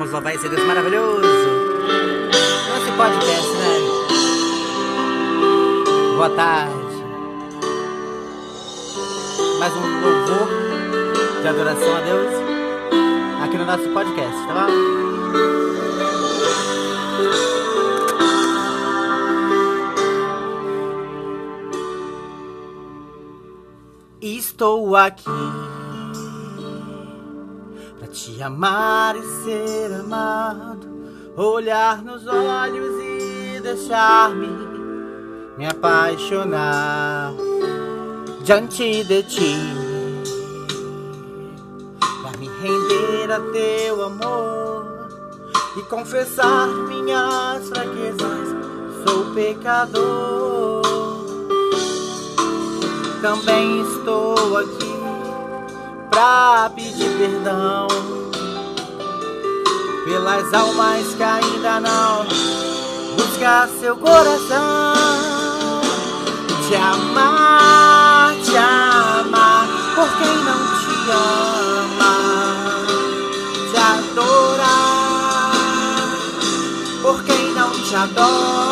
Vamos louvar esse Deus maravilhoso. Esse podcast, né? Boa tarde. Mais um louvor de adoração a Deus aqui no nosso podcast, tá bom? Estou aqui te amar e ser amado, olhar nos olhos e deixar-me me apaixonar diante de ti, pra me render a teu amor e confessar minhas fraquezas. Sou pecador também estou aqui pra pedir perdão pelas almas que ainda não buscam seu coração. Te amar, te amar, por quem não te ama, te adorar, por quem não te adora,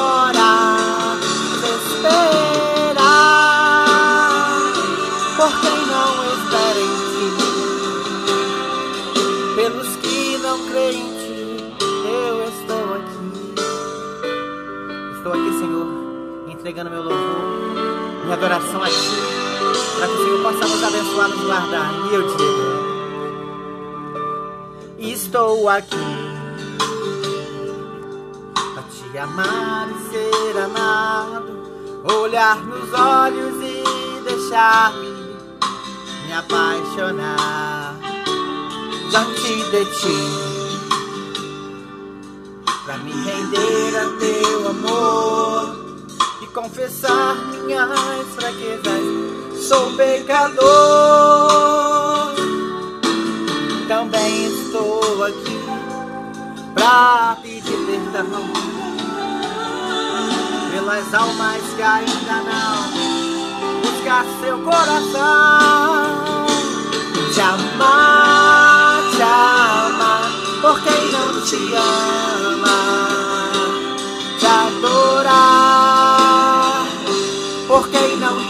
entregando meu louvor, minha adoração a ti, para que o Senhor possa nos abençoar, nos guardar. E eu digo: Estou aqui para te amar e ser amado, olhar nos olhos e deixar-me me apaixonar diante de ti pra me render a teu amor confessar minhas fraquezas sou pecador também estou aqui pra pedir perdão pelas almas que ainda não buscar seu coração. Te amar, te amar, por quem não te ama. Te adorar,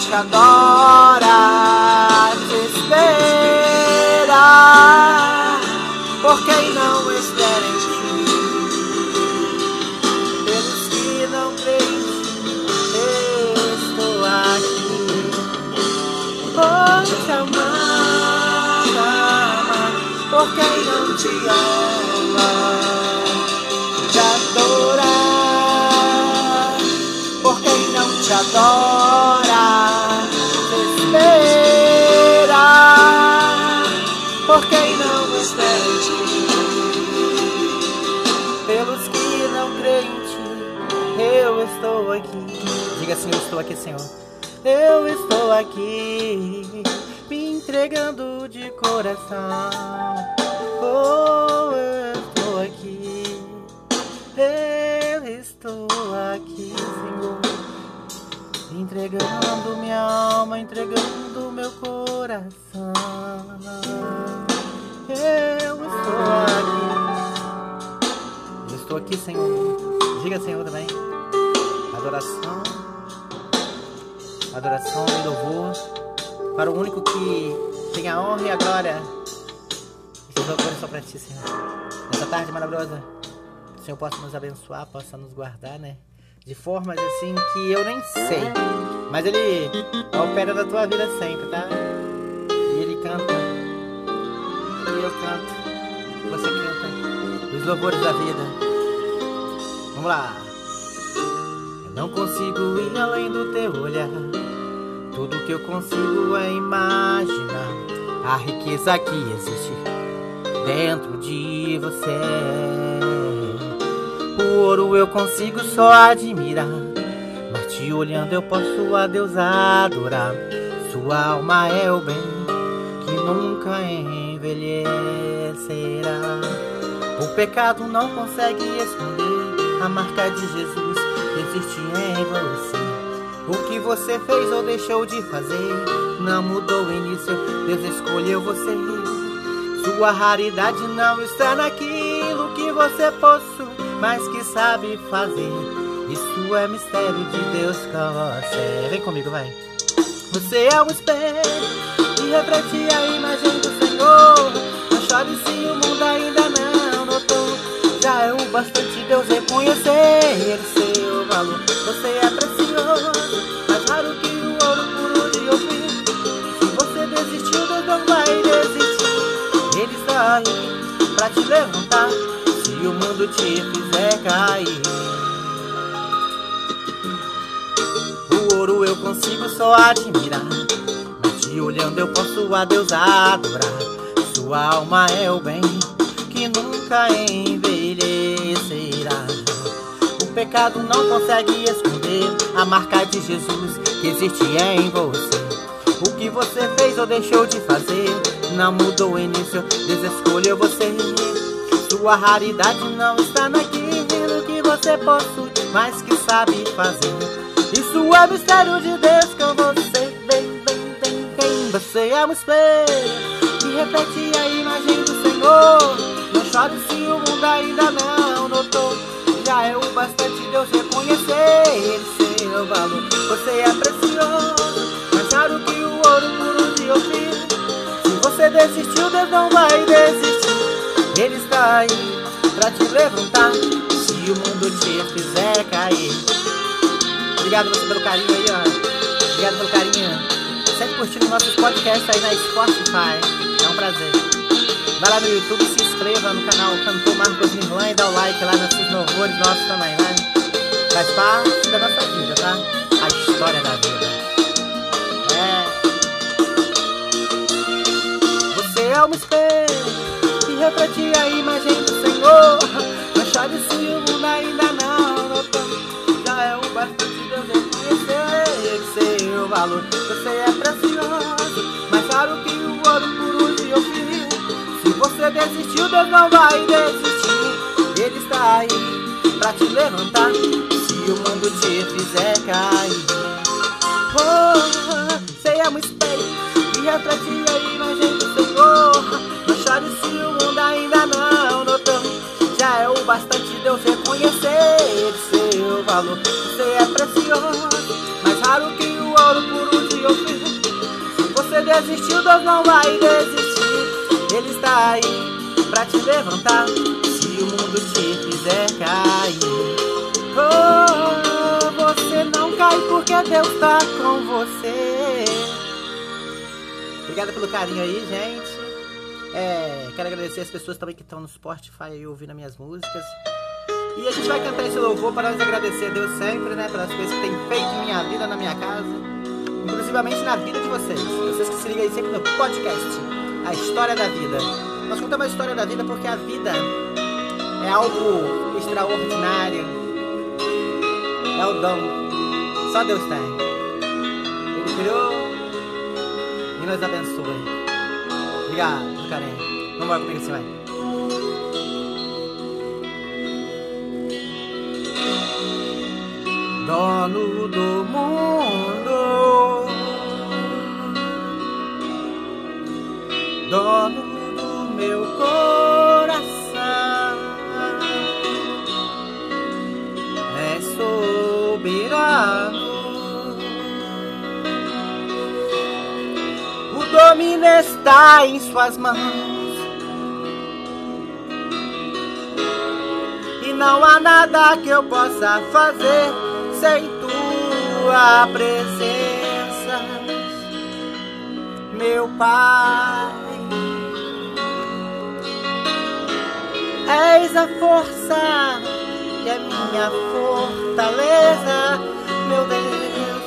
te adora. Estou aqui, Senhor. Eu estou aqui me entregando de coração. Oh, eu estou aqui. Eu estou aqui, Senhor. Entregando minha alma, entregando meu coração. Eu estou aqui. Eu estou aqui, Senhor. Diga, Senhor, também. Adoração adoração e louvor para o único que tem a honra e a glória. Esses louvores são para ti, Senhor. Nessa tarde maravilhosa, o Senhor possa nos abençoar, possa nos guardar, né? De formas assim que eu nem sei. Mas Ele opera na tua vida sempre, tá? E Ele canta. E eu canto. Você canta. Os louvores da vida. Vamos lá. Não consigo ir além do teu olhar. Tudo que eu consigo é imaginar a riqueza que existe dentro de você. O ouro eu consigo só admirar, mas te olhando eu posso a Deus adorar. Sua alma é o bem que nunca envelhecerá. O pecado não consegue esconder a marca de Jesus existe em você. O que você fez ou deixou de fazer não mudou o início, Deus escolheu você. Sua raridade não está naquilo que você possui, mas que sabe fazer. Isso é mistério de Deus com você. Vem comigo, vai. Você é um espelho que reflete a imagem do Senhor. Não chore se o mundo ainda não notou. Já é o bastante Deus reconhecer seu valor. Você é te levantar. Se o mundo te fizer cair. O ouro eu consigo só admirar. Mas te olhando eu posso a Deus adorar. Sua alma é o bem que nunca envelhecerá. O pecado não consegue esconder a marca de Jesus que existe em você. O que você fez ou deixou de fazer não mudou o início, Deus escolheu você. Sua raridade não está naquilo que você possui, mas que sabe fazer. Isso é mistério de Deus com você. Vem, vem, vem, vem. Você é um espelho que reflete a imagem do Senhor. Não chore se o mundo ainda não notou. Já é o bastante Deus reconhecer seu valor. Você é Deus não vai desistir. Ele está aí pra te levantar. Se o mundo te fizer cair. Obrigado você pelo carinho aí, ó. Obrigado pelo carinho. Sempre curtindo nossos podcasts aí na Spotify. É um prazer. Vai lá no YouTube, se inscreva no canal Cantor Marcos Mirlan e dá o like lá nesses louvores nossos também, né? Faz parte da nossa vida, tá? A história da vida. É um espelho que reflete a imagem do Senhor. Não chore se o mundo ainda não notou. Já é o bastante Deus reconhecer seu valor. Você é precioso, mais caro que o ouro puro de Ofir. Se você desistiu, Deus não vai desistir. Ele está aí pra te levantar. Se o mundo te fizer cair. Oh, você é um espelho que reflete a. Chore se o mundo ainda não notou. Já é o bastante Deus reconhecer seu valor. Você é precioso, mais raro que o ouro puro de. Se você desistiu, Deus não vai desistir. Ele está aí pra te levantar. Se o mundo te fizer cair. Oh, você não cai porque Deus tá com você. Obrigado pelo carinho aí, gente. É, quero agradecer as pessoas também que estão no Spotify aí ouvindo as minhas músicas. E a gente vai cantar esse louvor para nós agradecer a Deus sempre, né? Pelas coisas que tem feito em minha vida, na minha casa. Inclusivamente na vida de vocês. Vocês que se ligam aí sempre no podcast. A história da vida. Nós contamos a história da vida porque a vida é algo extraordinário. É o dom. Só Deus tem. Ele criou e nos abençoe. Obrigado, embora comigo assim, vai. Dono do mundo, dono do meu coração, é soberano. O domínio está em suas mãos. Não há nada que eu possa fazer sem tua presença, meu Pai. És a força e a minha fortaleza, meu Deus,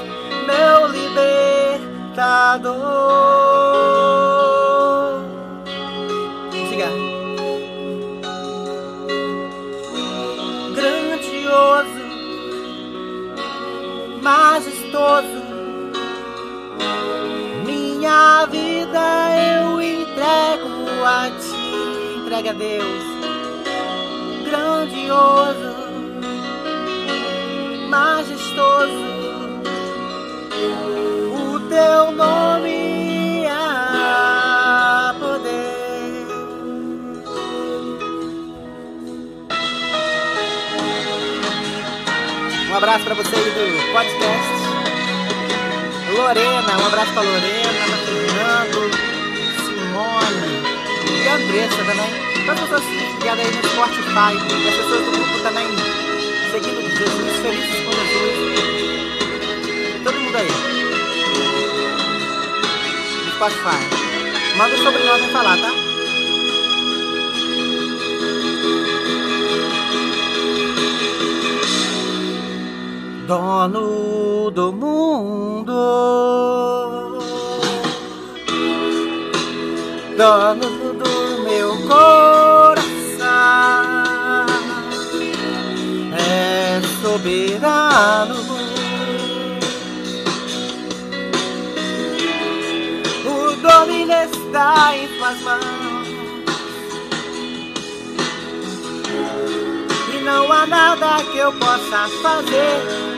meu libertador. precioso. Minha vida eu entrego a ti, entrega a Deus, grandioso, majestoso. O teu nome é poder. Um abraço para você do podcast. Lorena, um abraço pra Lorena, Fernando, Simone e Andressa também. Todas as pessoas ligadas aí no Spotify, e as pessoas do grupo também seguindo Jesus, felizes com Jesus. Todo mundo aí. No Spotify. Manda o sobrenome falar, tá? dono do mundo, dono do meu coração, é soberano. O domínio está em suas mãos. E não há nada que eu possa fazer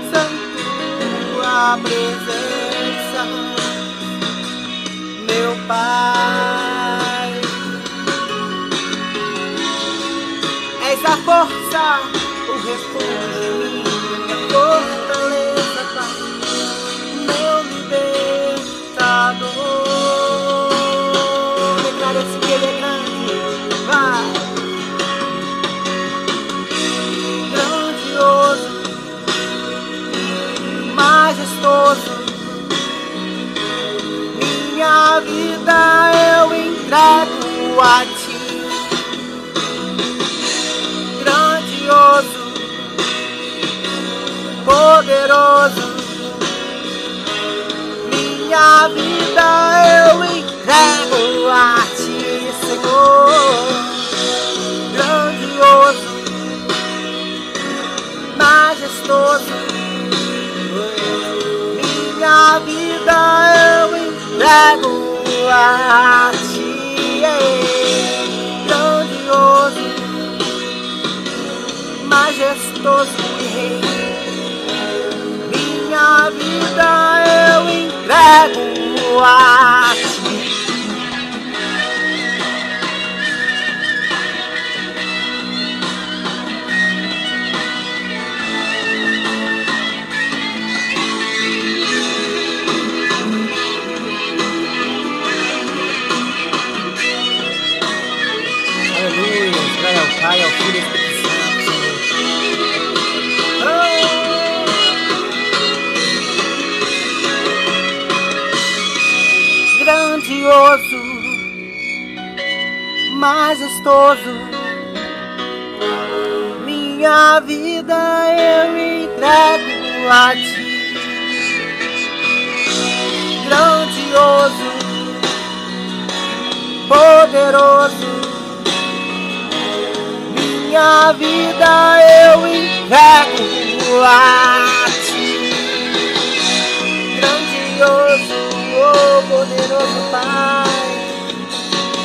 presença, meu Pai. És a força, o refúgio, poderoso. Minha vida eu entrego a ti, Senhor, grandioso, majestoso minha vida eu entrego a ti. Grandioso, majestoso vida eu entrego a ti. Minha vida eu entrego a ti. Grandioso, oh poderoso Pai,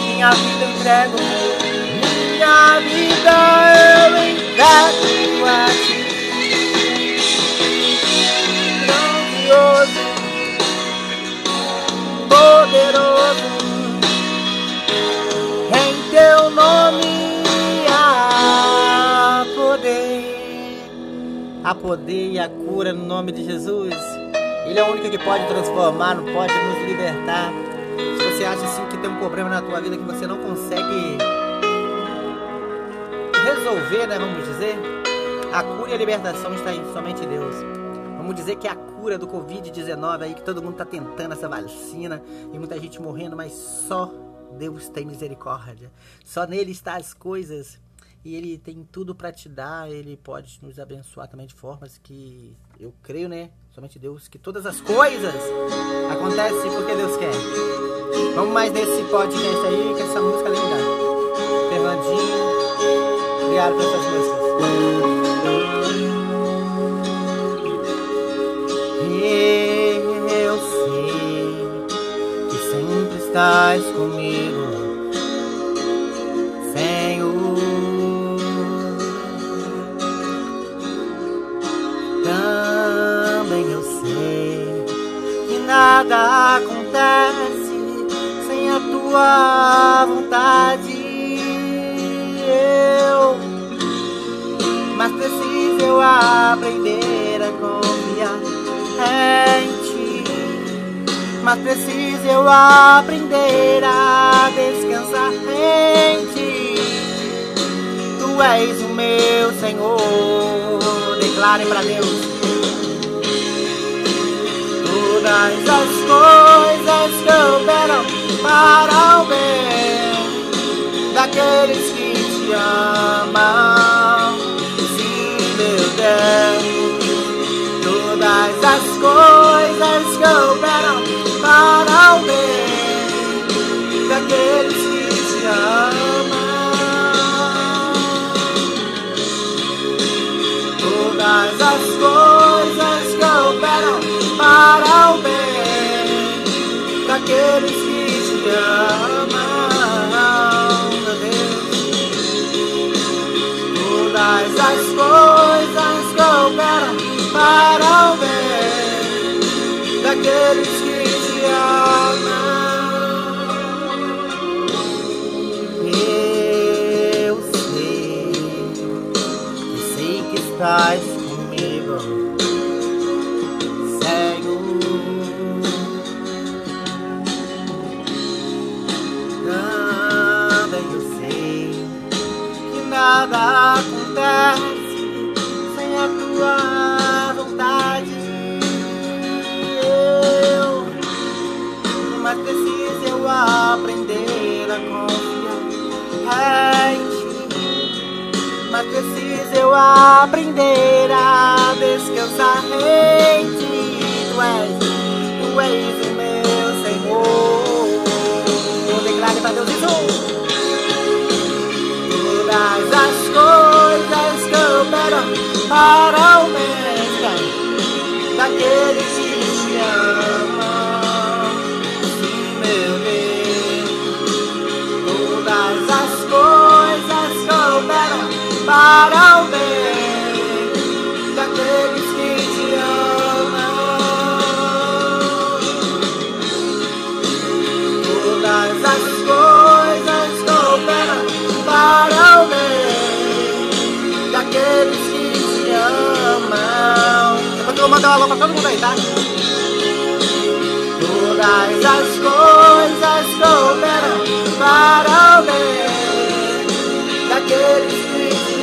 minha vida eu entrego, a poder e a cura no nome de Jesus. Ele é o único que pode transformar, não pode nos libertar. Se você acha assim que tem um problema na tua vida que você não consegue resolver, né, vamos dizer, a cura e a libertação está em somente Deus. Vamos dizer que é a cura do Covid-19 aí, que todo mundo está tentando essa vacina e muita gente morrendo, mas só Deus tem misericórdia. Só nele está as coisas e ele tem tudo para te dar, ele pode nos abençoar também de formas que eu creio, né? Somente Deus, que todas as coisas acontecem porque Deus quer. Vamos mais nesse podcast aí, que essa música é linda. Fernandinho, obrigado por essas músicas. Eu sei que sempre estás comigo nada acontece sem a tua vontade. Eu, mas preciso eu aprender a confiar em ti. Mas preciso eu aprender a descansar em ti. Tu és o meu Senhor. declare para Deus. Todas as coisas que operam para o bem daqueles que te amam. Sim, meu Deus. Todas as coisas que operam para o bem daqueles que te amam. Bem daqueles que te amam, meu Deus. Todas as coisas que operam para o bem daqueles que te amam. Eu sei, eu sei que estás Todas as coisas cooperam para o bem daqueles que te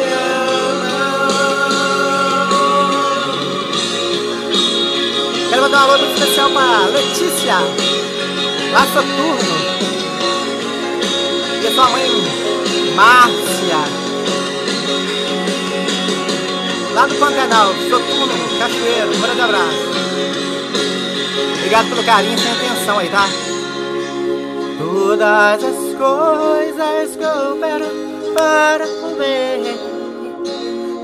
amam. Quero mandar um alô especial pra Letícia. Lá Soturno e a sua mãe Márcia. Lá do Pantanal, Soturno, Cachoeiro, um grande abraço obrigado pelo carinho sem atenção aí, tá? Todas as coisas cooperam para o bem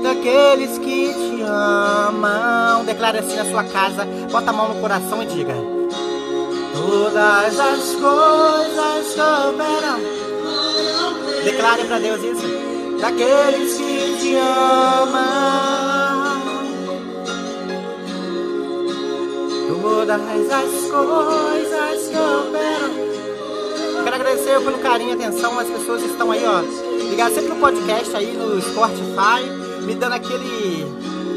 daqueles que te amam declare assim na sua casa, bota a mão no coração e diga Todas as coisas cooperam. Declare para Deus isso. Daqueles que te amam. Todas as coisas cooperam. Quero agradecer pelo carinho e atenção as pessoas que estão aí, ó. Ligadas sempre no podcast aí, no Spotify, me dando aquele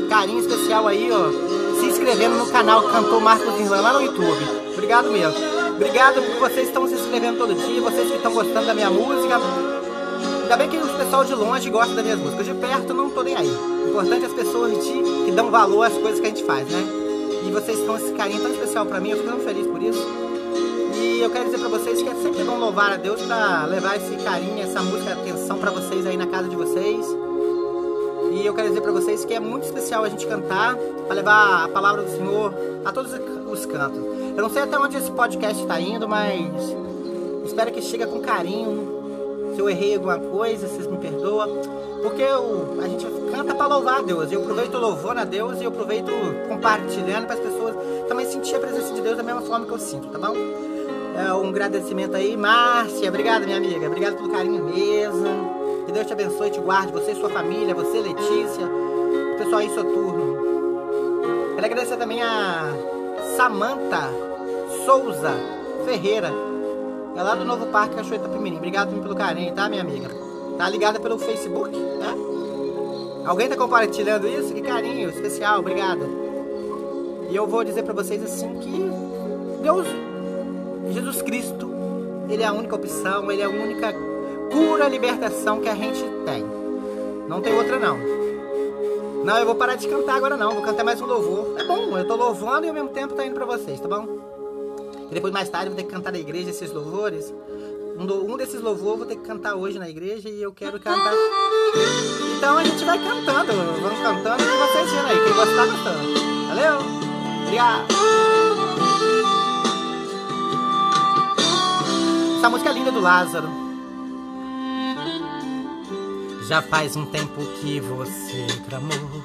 carinho especial aí, ó. Se inscrevendo no canal Cantor Marcos Irlan lá no YouTube. Obrigado mesmo. Obrigado por vocês que estão se inscrevendo todo dia, vocês que estão gostando da minha música. Ainda bem que o pessoal de longe gosta das minhas músicas. De perto não tô nem aí. O importante é as pessoas de que dão valor às coisas que a gente faz, né? E vocês estão esse carinho tão especial pra mim, eu fico tão feliz por isso. E eu quero dizer pra vocês que é sempre bom louvar a Deus pra levar esse carinho, essa música, atenção pra vocês aí na casa de vocês. E eu quero dizer pra vocês que é muito especial a gente cantar, pra levar a palavra do Senhor a todos os cantos. Eu não sei até onde esse podcast está indo, mas espero que chegue com carinho. Se eu errei alguma coisa, vocês me perdoam. Porque eu, a gente canta para louvar a Deus. Eu aproveito louvando a Deus e eu aproveito compartilhando para as pessoas também sentir a presença de Deus da mesma forma que eu sinto, tá bom? É um agradecimento aí, Márcia. Obrigada, minha amiga. Obrigado pelo carinho mesmo. Que Deus te abençoe, te guarde. Você e sua família, você, Letícia, o pessoal aí, Soturno. Quero agradecer também a Samanta Souza Ferreira. É lá do Novo Parque Cachoeira Itapemirim. Obrigado pelo carinho, tá, minha amiga? Tá ligada pelo Facebook, né? Alguém tá compartilhando isso? Que carinho especial, obrigado. E eu vou dizer pra vocês assim que Deus Jesus Cristo, Ele é a única opção, Ele é a única cura, libertação que a gente tem. Não tem outra não. Não, eu vou parar de cantar agora não, vou cantar mais um louvor. É bom, eu tô louvando e ao mesmo tempo tá indo pra vocês, tá bom? E depois mais tarde eu vou ter que cantar na igreja esses louvores. Um, um desses louvores eu vou ter que cantar hoje na igreja e eu quero cantar. Então a gente vai cantando, vamos cantando e vocês vendo aí, quem gostar cantando. Valeu? Obrigado! Essa música é linda do Lázaro. Já faz um tempo que você clamou.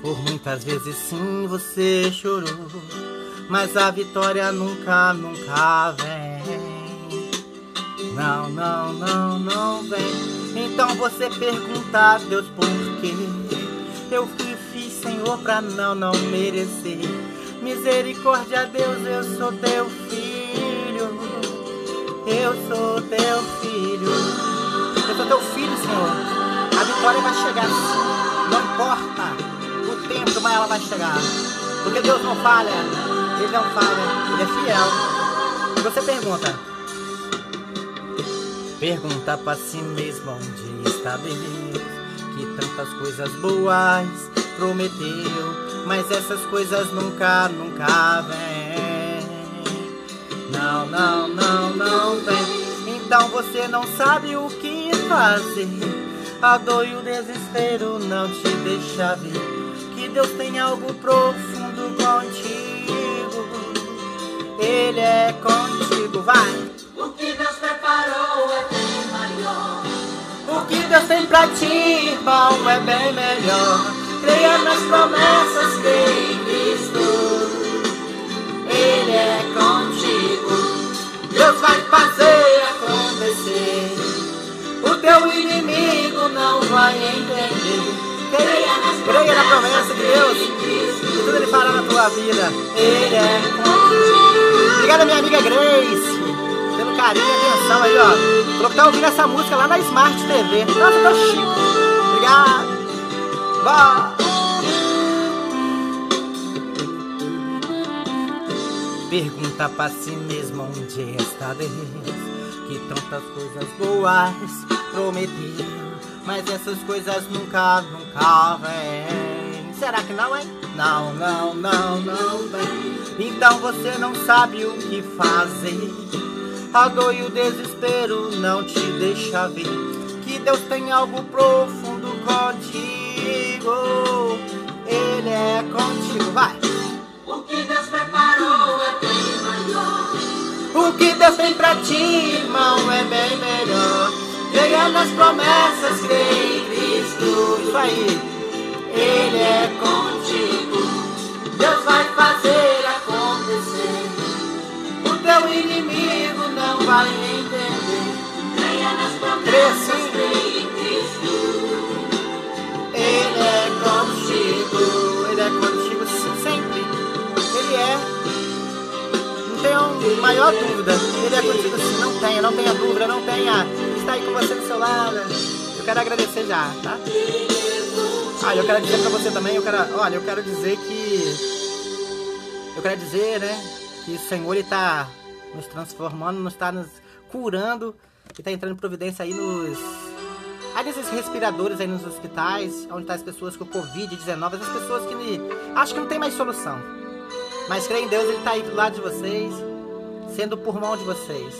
Por muitas vezes sim você chorou. Mas a vitória nunca, nunca vem. Não, não, não, não vem. Então você pergunta a Deus por quê. Eu que fiz, Senhor, pra não, não merecer. Misericórdia, Deus, eu sou teu filho. Eu sou teu filho. Eu sou teu filho, Senhor. A vitória vai chegar. Não importa o tempo, mas ela vai chegar. Porque Deus não falha. Ele não falha. Ele é fiel. E você pergunta. Pergunta para si mesmo onde está Deus. Que tantas coisas boas prometeu. Mas essas coisas nunca, nunca vêm. Não, não, não, não vem. Então você não sabe o que fazer. A dor e o desespero não te deixa ver que Deus tem algo profundo contigo. Ele é contigo, vai. O que Deus preparou Deus tem pra ti, irmão, é bem melhor. Creia nas promessas, creia em Cristo. Ele é contigo. Deus vai fazer acontecer. O teu inimigo não vai entender. Creia, creia na promessa de Deus. E tudo ele fará na tua vida. Ele é contigo. Obrigada, minha amiga Grace. Carinho e atenção aí, ó. Falou que tá ouvindo essa música lá na Smart TV. Nossa, tô chique. Obrigado. Vá. Pergunta pra si mesmo onde está Deus que tantas coisas boas prometeu, mas essas coisas nunca, nunca vêm. Será que não, hein? Não, não, não, não vem. Então você não sabe o que fazer. A dor e o desespero não te deixa ver que Deus tem algo profundo contigo. Ele é contigo, vai. O que Deus preparou é bem maior. O que Deus tem pra ti, irmão, é bem melhor. Creia nas promessas, creia em Cristo. Isso aí. Ele é contigo. Deus vai fazer acontecer. Vai entender. Creia nas promessas, creia em Cristo. Ele é contigo. Ele é contigo sempre. Ele é. Não tenha maior dúvida. Ele é contigo sim. Não tenha, não tenha dúvida, não tenha. Está aí com você do seu lado. Eu quero agradecer já, tá? Ah, eu quero dizer pra você também, eu quero, olha, eu quero dizer que eu quero dizer, né, que o Senhor ele tá nos transformando, nos está nos curando e tá entrando em providência aí nos Há desses respiradores aí nos hospitais, onde tá as pessoas com Covid-19, essas pessoas que acham que não tem mais solução. Mas crê em Deus, Ele tá aí do lado de vocês, sendo o pulmão de vocês,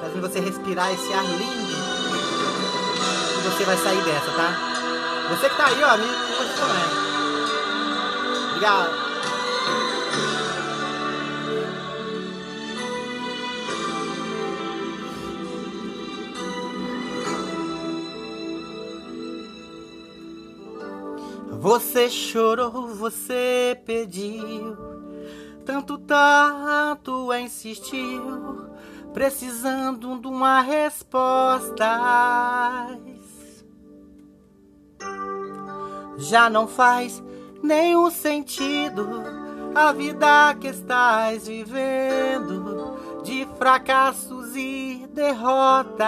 fazendo você respirar esse ar lindo. E você vai sair dessa, tá? Você que tá aí, ó, você também. Obrigado. Você chorou, você pediu, tanto, tanto insistiu, precisando de uma resposta. Já não faz nenhum sentido a vida que estás vivendo, de fracassos e derrotas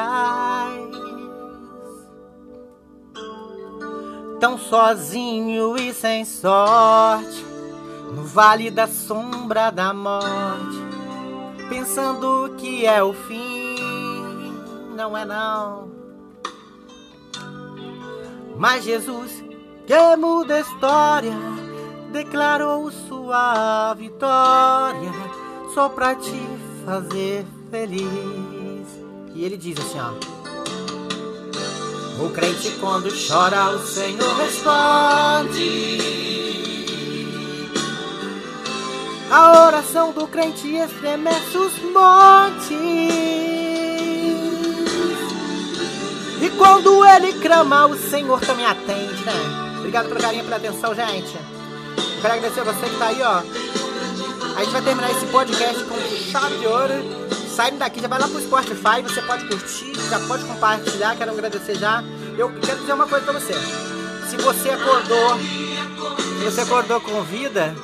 tão sozinho e sem sorte, no vale da sombra da morte. pensando que é o fim. Não é não. Mas Jesus, que muda a história, declarou sua vitória só pra te fazer feliz. E ele diz assim, ó. O crente quando chora, o Senhor responde. A oração do crente estremece os montes. E quando ele clama, o Senhor também atende, né? Obrigado pelo carinho, pela atenção, gente. Eu quero agradecer a você que tá aí, ó. A gente vai terminar esse podcast com chave de ouro. Saindo daqui, já vai lá pro Spotify, você pode curtir, já pode compartilhar, quero agradecer já. Eu quero dizer uma coisa pra você. Se você acordou, se você acordou com vida,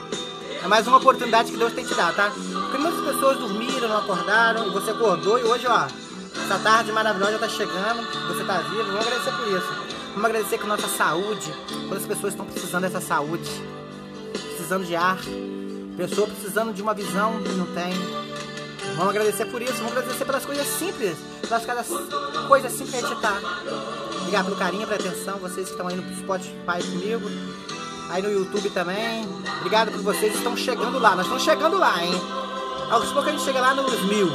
é mais uma oportunidade que Deus tem te dado, tá? Porque muitas pessoas dormiram, não acordaram, e você acordou e hoje, ó, essa tarde maravilhosa tá chegando, você tá vivo, vamos agradecer por isso. Vamos agradecer com nossa saúde, quando as pessoas estão precisando dessa saúde, precisando de ar, pessoa precisando de uma visão que não tem. Vamos agradecer por isso, vamos agradecer pelas coisas simples, pelas cada coisa simples que a gente tá. Obrigado pelo carinho, pela atenção, vocês que estão aí no Spotify comigo, aí no YouTube também. Obrigado por vocês, estão chegando lá, nós estamos chegando lá, hein? Aos poucos a gente chega lá nos mil.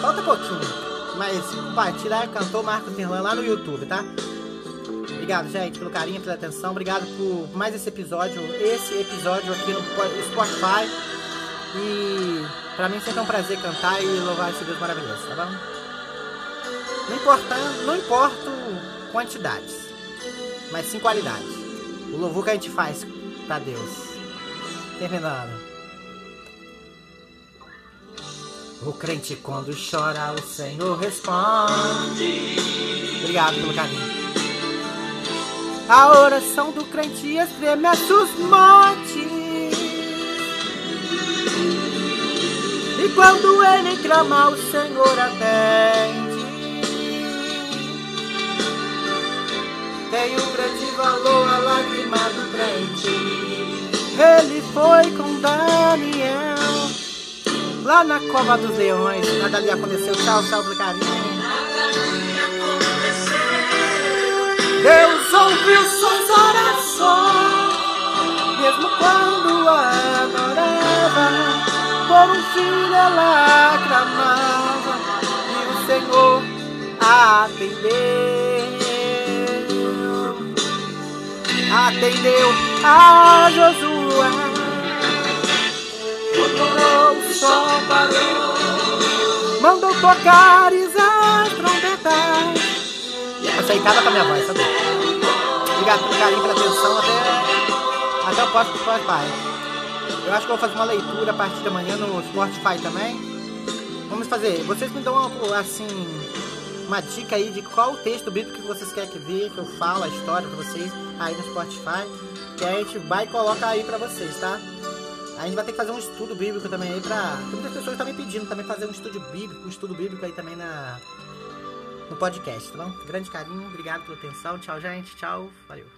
Falta pouquinho, mas compartilha, cantou Marco Terlan lá no YouTube, tá? Obrigado, gente, pelo carinho, pela atenção. Obrigado por mais esse episódio, esse episódio aqui no Spotify. E pra mim sempre é um prazer cantar e louvar esse Deus maravilhoso, tá bom? Não importa, não importa quantidades, mas sim qualidade. O louvor que a gente faz pra Deus. Terminando. O crente quando chora, o Senhor responde. Obrigado pelo carinho. A oração do crente estremece os montes. Quando ele clama, o Senhor atende. Tem um grande valor a lágrima do crente. Ele foi com Daniel lá na cova dos leões. Nada ali aconteceu. Tchau, tchau, carinho. Deus ouviu suas orações, mesmo quando adorava, por um filho ela clamava, e o Senhor atendeu. Atendeu a Josué, o sol parou, mandou tocar as trombetas. Casa com a minha voz, sabe? Obrigado pelo carinho, pela atenção, até, até o próximo Spotify. Eu acho que vou fazer uma leitura a partir de amanhã no Spotify também. Vamos fazer. Vocês me dão uma, assim uma dica aí de qual texto bíblico que vocês querem que ver, que eu falo a história pra vocês aí no Spotify. Que a gente vai e coloca aí pra vocês, tá? A gente vai ter que fazer um estudo bíblico também aí pra. Muitas pessoas estão me pedindo também fazer um estudo bíblico, um estudo bíblico aí também na, no podcast, tá bom? Grande carinho, obrigado pela atenção. Tchau, gente. Tchau. Valeu.